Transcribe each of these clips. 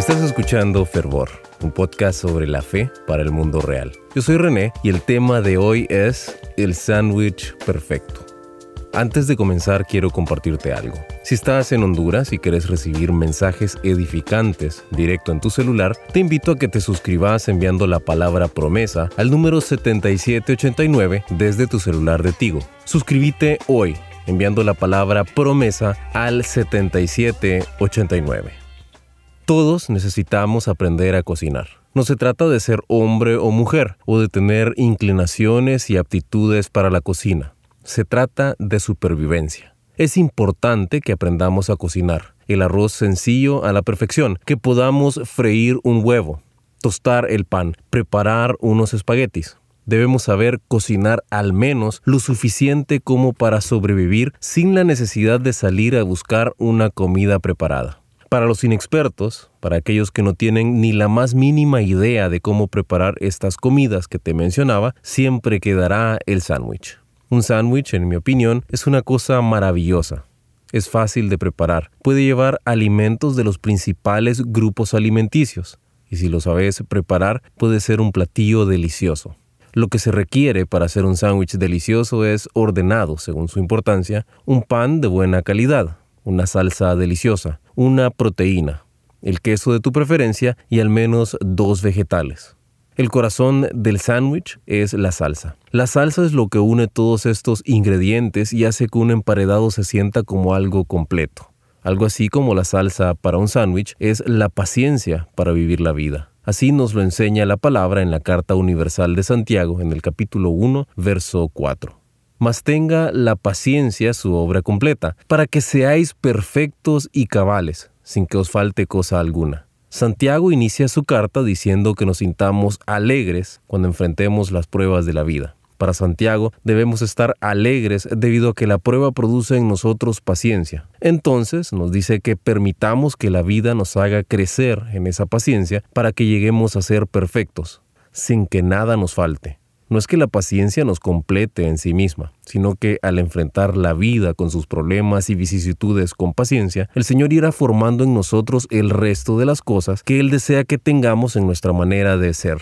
Estás escuchando Fervor, un podcast sobre la fe para el mundo real. Yo soy René y el tema de hoy es el sándwich perfecto. Antes de comenzar quiero compartirte algo. Si estás en Honduras y quieres recibir mensajes edificantes directo en tu celular, te invito a que te suscribas enviando la palabra promesa al número 7789 desde tu celular de Tigo. Suscríbete hoy enviando la palabra promesa al 7789. Todos necesitamos aprender a cocinar. No se trata de ser hombre o mujer o de tener inclinaciones y aptitudes para la cocina se trata de supervivencia. Es importante que aprendamos a cocinar el arroz sencillo a la perfección, que podamos freír un huevo, tostar el pan, preparar unos espaguetis. Debemos saber cocinar al menos lo suficiente como para sobrevivir sin la necesidad de salir a buscar una comida preparada. Para los inexpertos, para aquellos que no tienen ni la más mínima idea de cómo preparar estas comidas que te mencionaba, siempre quedará el sándwich. Un sándwich, en mi opinión, es una cosa maravillosa. Es fácil de preparar. Puede llevar alimentos de los principales grupos alimenticios. Y si lo sabes preparar, puede ser un platillo delicioso. Lo que se requiere para hacer un sándwich delicioso es ordenado, según su importancia, un pan de buena calidad, una salsa deliciosa, una proteína, el queso de tu preferencia y al menos dos vegetales. El corazón del sándwich es la salsa. La salsa es lo que une todos estos ingredientes y hace que un emparedado se sienta como algo completo. Algo así como la salsa para un sándwich es la paciencia para vivir la vida. Así nos lo enseña la palabra en la Carta Universal de Santiago en el capítulo 1, verso 4. Mas tenga la paciencia su obra completa, para que seáis perfectos y cabales, sin que os falte cosa alguna. Santiago inicia su carta diciendo que nos sintamos alegres cuando enfrentemos las pruebas de la vida. Para Santiago debemos estar alegres debido a que la prueba produce en nosotros paciencia. Entonces nos dice que permitamos que la vida nos haga crecer en esa paciencia para que lleguemos a ser perfectos, sin que nada nos falte. No es que la paciencia nos complete en sí misma, sino que al enfrentar la vida con sus problemas y vicisitudes con paciencia, el Señor irá formando en nosotros el resto de las cosas que Él desea que tengamos en nuestra manera de ser.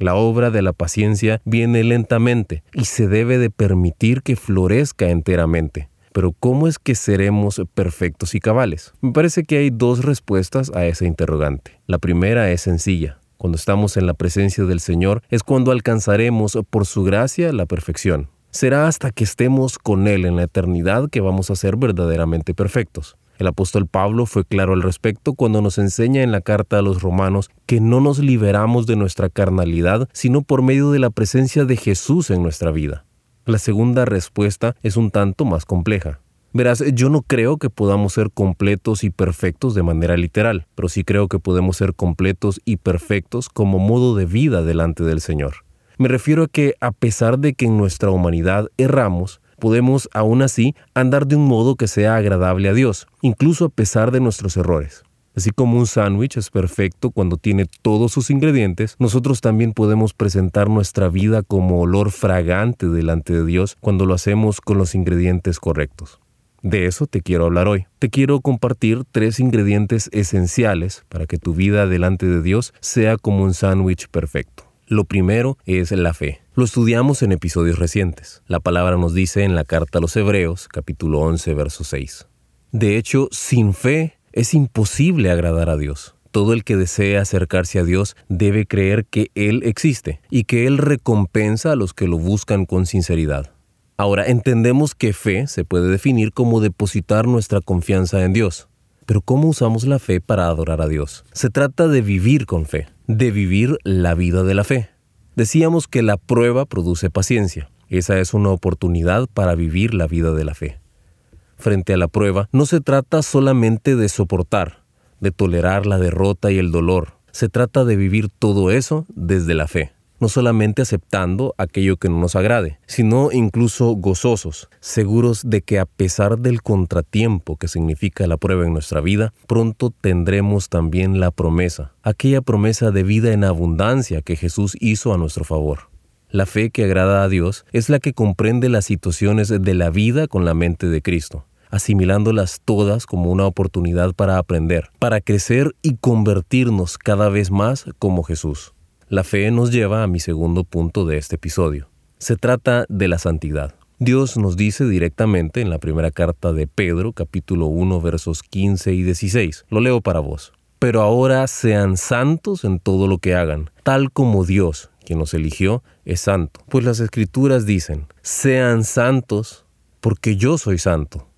La obra de la paciencia viene lentamente y se debe de permitir que florezca enteramente. Pero ¿cómo es que seremos perfectos y cabales? Me parece que hay dos respuestas a esa interrogante. La primera es sencilla. Cuando estamos en la presencia del Señor es cuando alcanzaremos por su gracia la perfección. Será hasta que estemos con Él en la eternidad que vamos a ser verdaderamente perfectos. El apóstol Pablo fue claro al respecto cuando nos enseña en la carta a los romanos que no nos liberamos de nuestra carnalidad, sino por medio de la presencia de Jesús en nuestra vida. La segunda respuesta es un tanto más compleja. Verás, yo no creo que podamos ser completos y perfectos de manera literal, pero sí creo que podemos ser completos y perfectos como modo de vida delante del Señor. Me refiero a que a pesar de que en nuestra humanidad erramos, podemos aún así andar de un modo que sea agradable a Dios, incluso a pesar de nuestros errores. Así como un sándwich es perfecto cuando tiene todos sus ingredientes, nosotros también podemos presentar nuestra vida como olor fragante delante de Dios cuando lo hacemos con los ingredientes correctos. De eso te quiero hablar hoy. Te quiero compartir tres ingredientes esenciales para que tu vida delante de Dios sea como un sándwich perfecto. Lo primero es la fe. Lo estudiamos en episodios recientes. La palabra nos dice en la carta a los Hebreos, capítulo 11, verso 6. De hecho, sin fe es imposible agradar a Dios. Todo el que desea acercarse a Dios debe creer que Él existe y que Él recompensa a los que lo buscan con sinceridad. Ahora, entendemos que fe se puede definir como depositar nuestra confianza en Dios. Pero ¿cómo usamos la fe para adorar a Dios? Se trata de vivir con fe, de vivir la vida de la fe. Decíamos que la prueba produce paciencia. Esa es una oportunidad para vivir la vida de la fe. Frente a la prueba, no se trata solamente de soportar, de tolerar la derrota y el dolor. Se trata de vivir todo eso desde la fe no solamente aceptando aquello que no nos agrade, sino incluso gozosos, seguros de que a pesar del contratiempo que significa la prueba en nuestra vida, pronto tendremos también la promesa, aquella promesa de vida en abundancia que Jesús hizo a nuestro favor. La fe que agrada a Dios es la que comprende las situaciones de la vida con la mente de Cristo. asimilándolas todas como una oportunidad para aprender, para crecer y convertirnos cada vez más como Jesús. La fe nos lleva a mi segundo punto de este episodio. Se trata de la santidad. Dios nos dice directamente en la primera carta de Pedro, capítulo 1, versos 15 y 16. Lo leo para vos. Pero ahora sean santos en todo lo que hagan, tal como Dios, quien nos eligió, es santo. Pues las escrituras dicen, sean santos porque yo soy santo.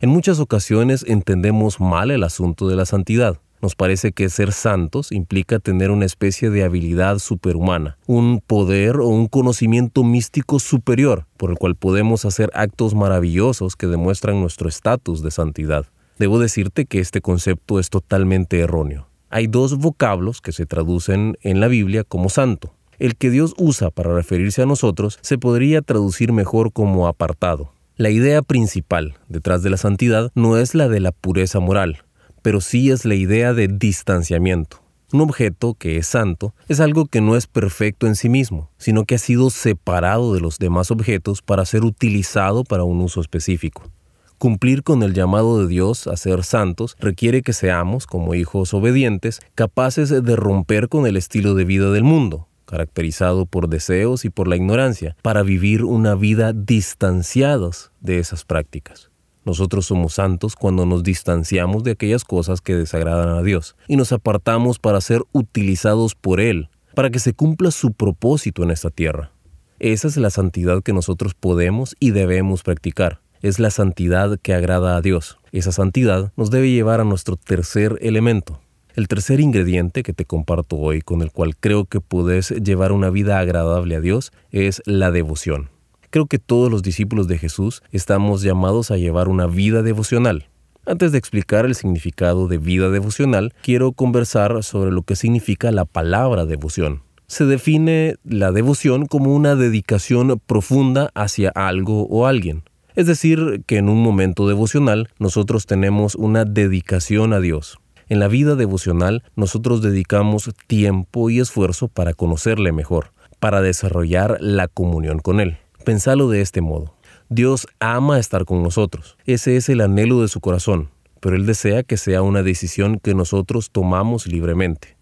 En muchas ocasiones entendemos mal el asunto de la santidad. Nos parece que ser santos implica tener una especie de habilidad superhumana, un poder o un conocimiento místico superior por el cual podemos hacer actos maravillosos que demuestran nuestro estatus de santidad. Debo decirte que este concepto es totalmente erróneo. Hay dos vocablos que se traducen en la Biblia como santo. El que Dios usa para referirse a nosotros se podría traducir mejor como apartado. La idea principal detrás de la santidad no es la de la pureza moral, pero sí es la idea de distanciamiento. Un objeto que es santo es algo que no es perfecto en sí mismo, sino que ha sido separado de los demás objetos para ser utilizado para un uso específico. Cumplir con el llamado de Dios a ser santos requiere que seamos, como hijos obedientes, capaces de romper con el estilo de vida del mundo, caracterizado por deseos y por la ignorancia, para vivir una vida distanciados de esas prácticas. Nosotros somos santos cuando nos distanciamos de aquellas cosas que desagradan a Dios y nos apartamos para ser utilizados por Él, para que se cumpla su propósito en esta tierra. Esa es la santidad que nosotros podemos y debemos practicar. Es la santidad que agrada a Dios. Esa santidad nos debe llevar a nuestro tercer elemento. El tercer ingrediente que te comparto hoy, con el cual creo que puedes llevar una vida agradable a Dios, es la devoción. Creo que todos los discípulos de Jesús estamos llamados a llevar una vida devocional. Antes de explicar el significado de vida devocional, quiero conversar sobre lo que significa la palabra devoción. Se define la devoción como una dedicación profunda hacia algo o alguien. Es decir, que en un momento devocional nosotros tenemos una dedicación a Dios. En la vida devocional nosotros dedicamos tiempo y esfuerzo para conocerle mejor, para desarrollar la comunión con Él. Pensalo de este modo. Dios ama estar con nosotros. Ese es el anhelo de su corazón, pero Él desea que sea una decisión que nosotros tomamos libremente.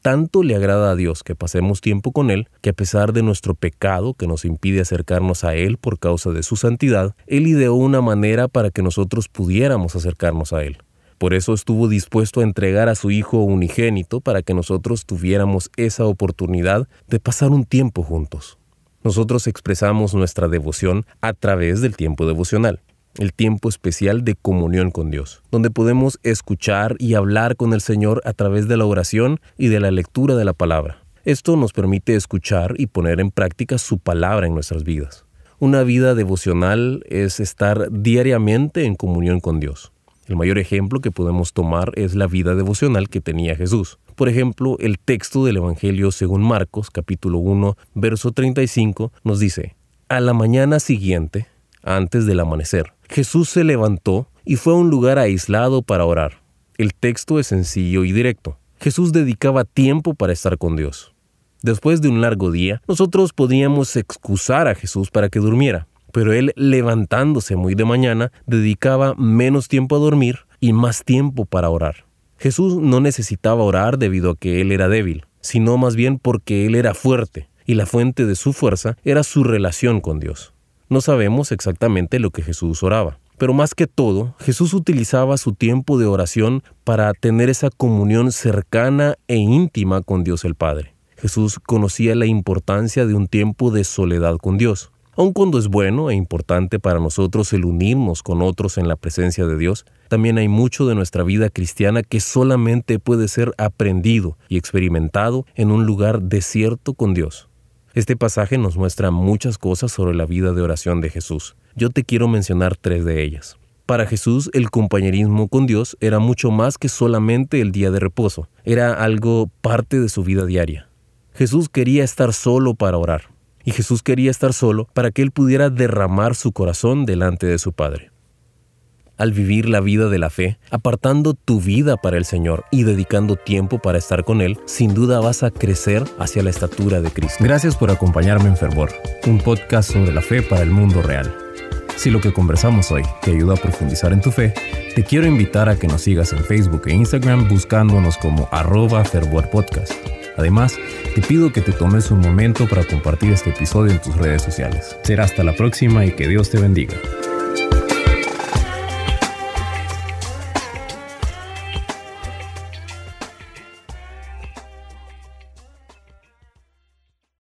Tanto le agrada a Dios que pasemos tiempo con Él, que a pesar de nuestro pecado que nos impide acercarnos a Él por causa de su santidad, Él ideó una manera para que nosotros pudiéramos acercarnos a Él. Por eso estuvo dispuesto a entregar a su Hijo unigénito para que nosotros tuviéramos esa oportunidad de pasar un tiempo juntos. Nosotros expresamos nuestra devoción a través del tiempo devocional, el tiempo especial de comunión con Dios, donde podemos escuchar y hablar con el Señor a través de la oración y de la lectura de la palabra. Esto nos permite escuchar y poner en práctica su palabra en nuestras vidas. Una vida devocional es estar diariamente en comunión con Dios. El mayor ejemplo que podemos tomar es la vida devocional que tenía Jesús. Por ejemplo, el texto del Evangelio según Marcos, capítulo 1, verso 35, nos dice, A la mañana siguiente, antes del amanecer, Jesús se levantó y fue a un lugar aislado para orar. El texto es sencillo y directo. Jesús dedicaba tiempo para estar con Dios. Después de un largo día, nosotros podíamos excusar a Jesús para que durmiera, pero él levantándose muy de mañana dedicaba menos tiempo a dormir y más tiempo para orar. Jesús no necesitaba orar debido a que él era débil, sino más bien porque él era fuerte, y la fuente de su fuerza era su relación con Dios. No sabemos exactamente lo que Jesús oraba, pero más que todo, Jesús utilizaba su tiempo de oración para tener esa comunión cercana e íntima con Dios el Padre. Jesús conocía la importancia de un tiempo de soledad con Dios. Aun cuando es bueno e importante para nosotros el unirnos con otros en la presencia de Dios, también hay mucho de nuestra vida cristiana que solamente puede ser aprendido y experimentado en un lugar desierto con Dios. Este pasaje nos muestra muchas cosas sobre la vida de oración de Jesús. Yo te quiero mencionar tres de ellas. Para Jesús el compañerismo con Dios era mucho más que solamente el día de reposo, era algo parte de su vida diaria. Jesús quería estar solo para orar y Jesús quería estar solo para que él pudiera derramar su corazón delante de su Padre. Al vivir la vida de la fe, apartando tu vida para el Señor y dedicando tiempo para estar con Él, sin duda vas a crecer hacia la estatura de Cristo. Gracias por acompañarme en Fervor, un podcast sobre la fe para el mundo real. Si lo que conversamos hoy te ayudó a profundizar en tu fe, te quiero invitar a que nos sigas en Facebook e Instagram buscándonos como arroba Podcast. Además, te pido que te tomes un momento para compartir este episodio en tus redes sociales. Será hasta la próxima y que Dios te bendiga.